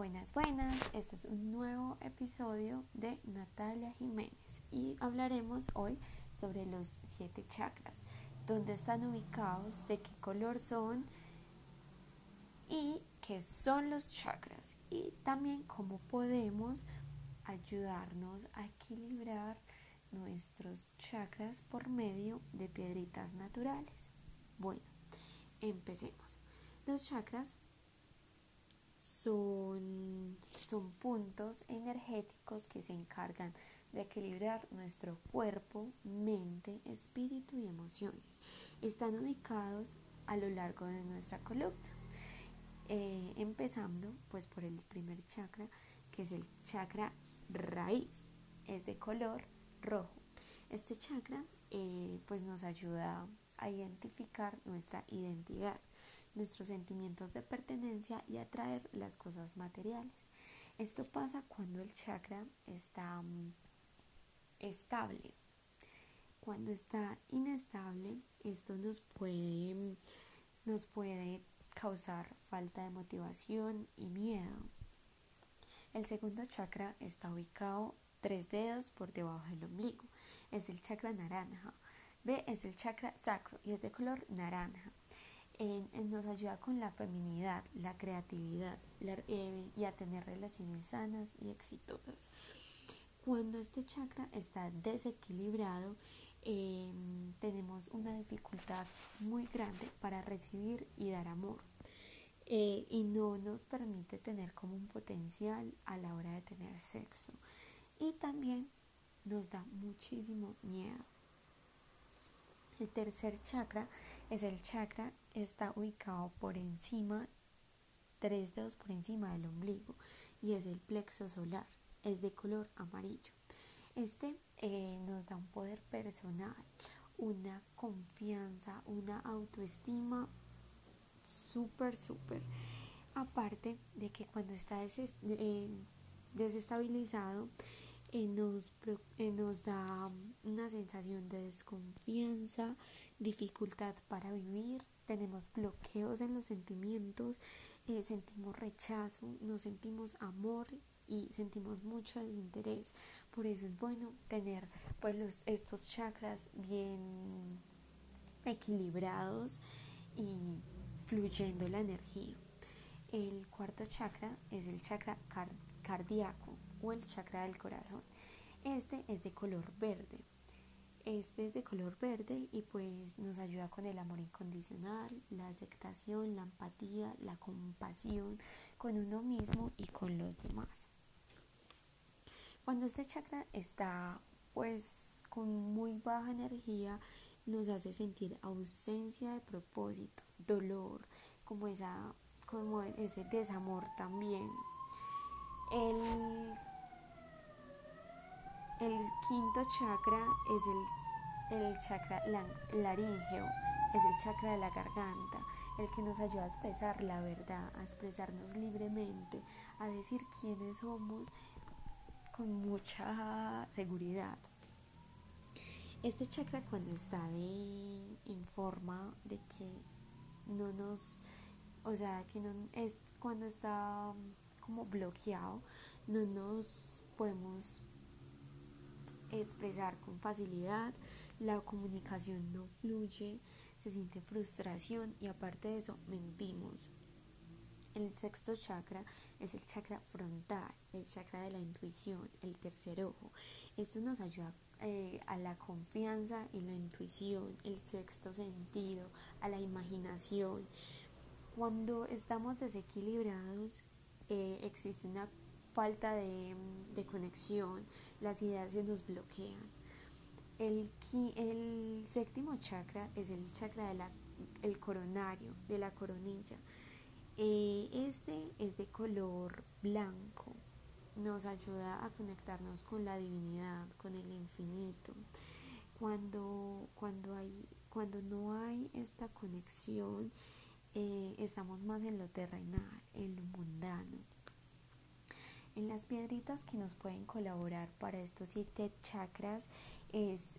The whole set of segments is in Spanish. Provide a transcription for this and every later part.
Buenas, buenas. Este es un nuevo episodio de Natalia Jiménez y hablaremos hoy sobre los siete chakras, dónde están ubicados, de qué color son y qué son los chakras y también cómo podemos ayudarnos a equilibrar nuestros chakras por medio de piedritas naturales. Bueno, empecemos. Los chakras son, son puntos energéticos que se encargan de equilibrar nuestro cuerpo, mente, espíritu y emociones. Están ubicados a lo largo de nuestra columna. Eh, empezando pues por el primer chakra, que es el chakra raíz. Es de color rojo. Este chakra eh, pues nos ayuda a identificar nuestra identidad nuestros sentimientos de pertenencia y atraer las cosas materiales. Esto pasa cuando el chakra está mm, estable. Cuando está inestable, esto nos puede, mm, nos puede causar falta de motivación y miedo. El segundo chakra está ubicado tres dedos por debajo del ombligo. Es el chakra naranja. B es el chakra sacro y es de color naranja nos ayuda con la feminidad, la creatividad eh, y a tener relaciones sanas y exitosas. Cuando este chakra está desequilibrado, em, tenemos una dificultad muy grande para recibir y dar amor. Eh, y no nos permite tener como un potencial a la hora de tener sexo. Y también nos da muchísimo miedo. El tercer chakra es el chakra, está ubicado por encima, tres dedos por encima del ombligo y es el plexo solar, es de color amarillo. Este eh, nos da un poder personal, una confianza, una autoestima súper, súper. Aparte de que cuando está eh, desestabilizado, nos, nos da una sensación de desconfianza, dificultad para vivir, tenemos bloqueos en los sentimientos, eh, sentimos rechazo, no sentimos amor y sentimos mucho desinterés. Por eso es bueno tener pues los, estos chakras bien equilibrados y fluyendo la energía. El cuarto chakra es el chakra cardíaco o el chakra del corazón. Este es de color verde. Este es de color verde y pues nos ayuda con el amor incondicional, la aceptación, la empatía, la compasión con uno mismo y con los demás. Cuando este chakra está pues con muy baja energía, nos hace sentir ausencia de propósito, dolor, como esa como ese desamor también. El el quinto chakra es el, chakra laríngeo, es el chakra de la garganta, el que nos ayuda a expresar la verdad, a expresarnos libremente, a decir quiénes somos con mucha seguridad. Este chakra cuando está en forma de que no nos, o sea, que no es cuando está como bloqueado, no nos podemos expresar con facilidad, la comunicación no fluye, se siente frustración y aparte de eso mentimos. El sexto chakra es el chakra frontal, el chakra de la intuición, el tercer ojo. Esto nos ayuda eh, a la confianza en la intuición, el sexto sentido, a la imaginación. Cuando estamos desequilibrados, eh, existe una falta de, conexión, las ideas se nos bloquean. El, séptimo chakra es el chakra del el coronario, de la coronilla. Eh, este es de color blanco, nos ayuda a conectarnos con la divinidad, con el infinito. Cuando, cuando, hay, cuando no hay esta conexión, eh, estamos más en lo terrenal, en lo mundano. En las piedritas que nos pueden colaborar para estos siete chakras es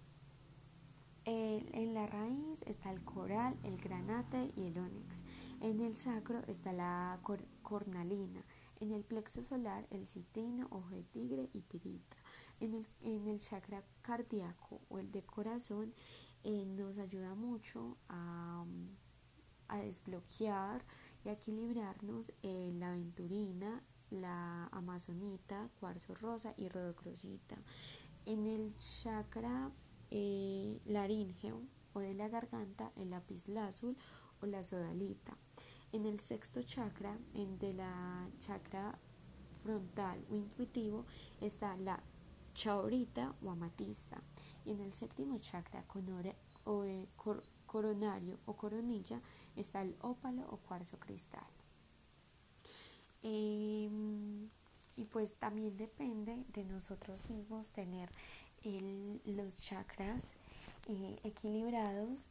en la raíz está el coral, el granate y el ónix. En el sacro está la cornalina. En el plexo solar, el citrino, ojo de tigre y pirita. En el, en el chakra cardíaco o el de corazón, eh, nos ayuda mucho a, a, desbloquear y a equilibrarnos eh, la aventurina, la amazonita, cuarzo rosa y rodocrosita. En el chakra eh, laríngeo o de la garganta, el lápiz azul o la sodalita. En el sexto chakra, en de la chakra frontal o intuitivo, está la chaurita o amatista. Y en el séptimo chakra eh, coronario o coronilla está el ópalo o cuarzo cristal. Em, y pues también depende de nosotros mismos tener los chakras eh, equilibrados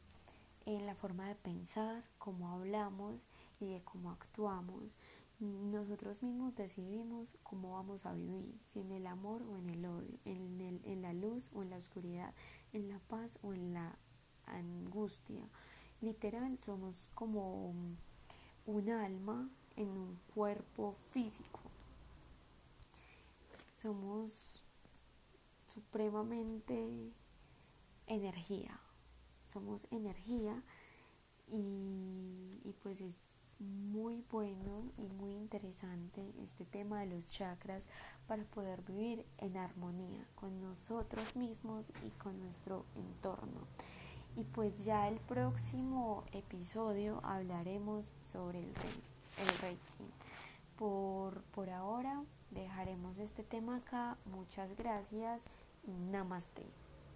en la forma de pensar, cómo hablamos y de cómo actuamos. Nosotros mismos decidimos cómo vamos a vivir, si en el amor o en el odio, en, el, en la luz o en la oscuridad, en la paz o en la angustia. Literal, somos como un alma en un cuerpo físico. Somos supremamente energía. Somos energía y, y pues es muy bueno y muy interesante este tema de los chakras para poder vivir en armonía con nosotros mismos y con nuestro entorno. Y pues ya el próximo episodio hablaremos sobre el, el Reiki. Por, por ahora dejaremos este tema acá. Muchas gracias y namaste.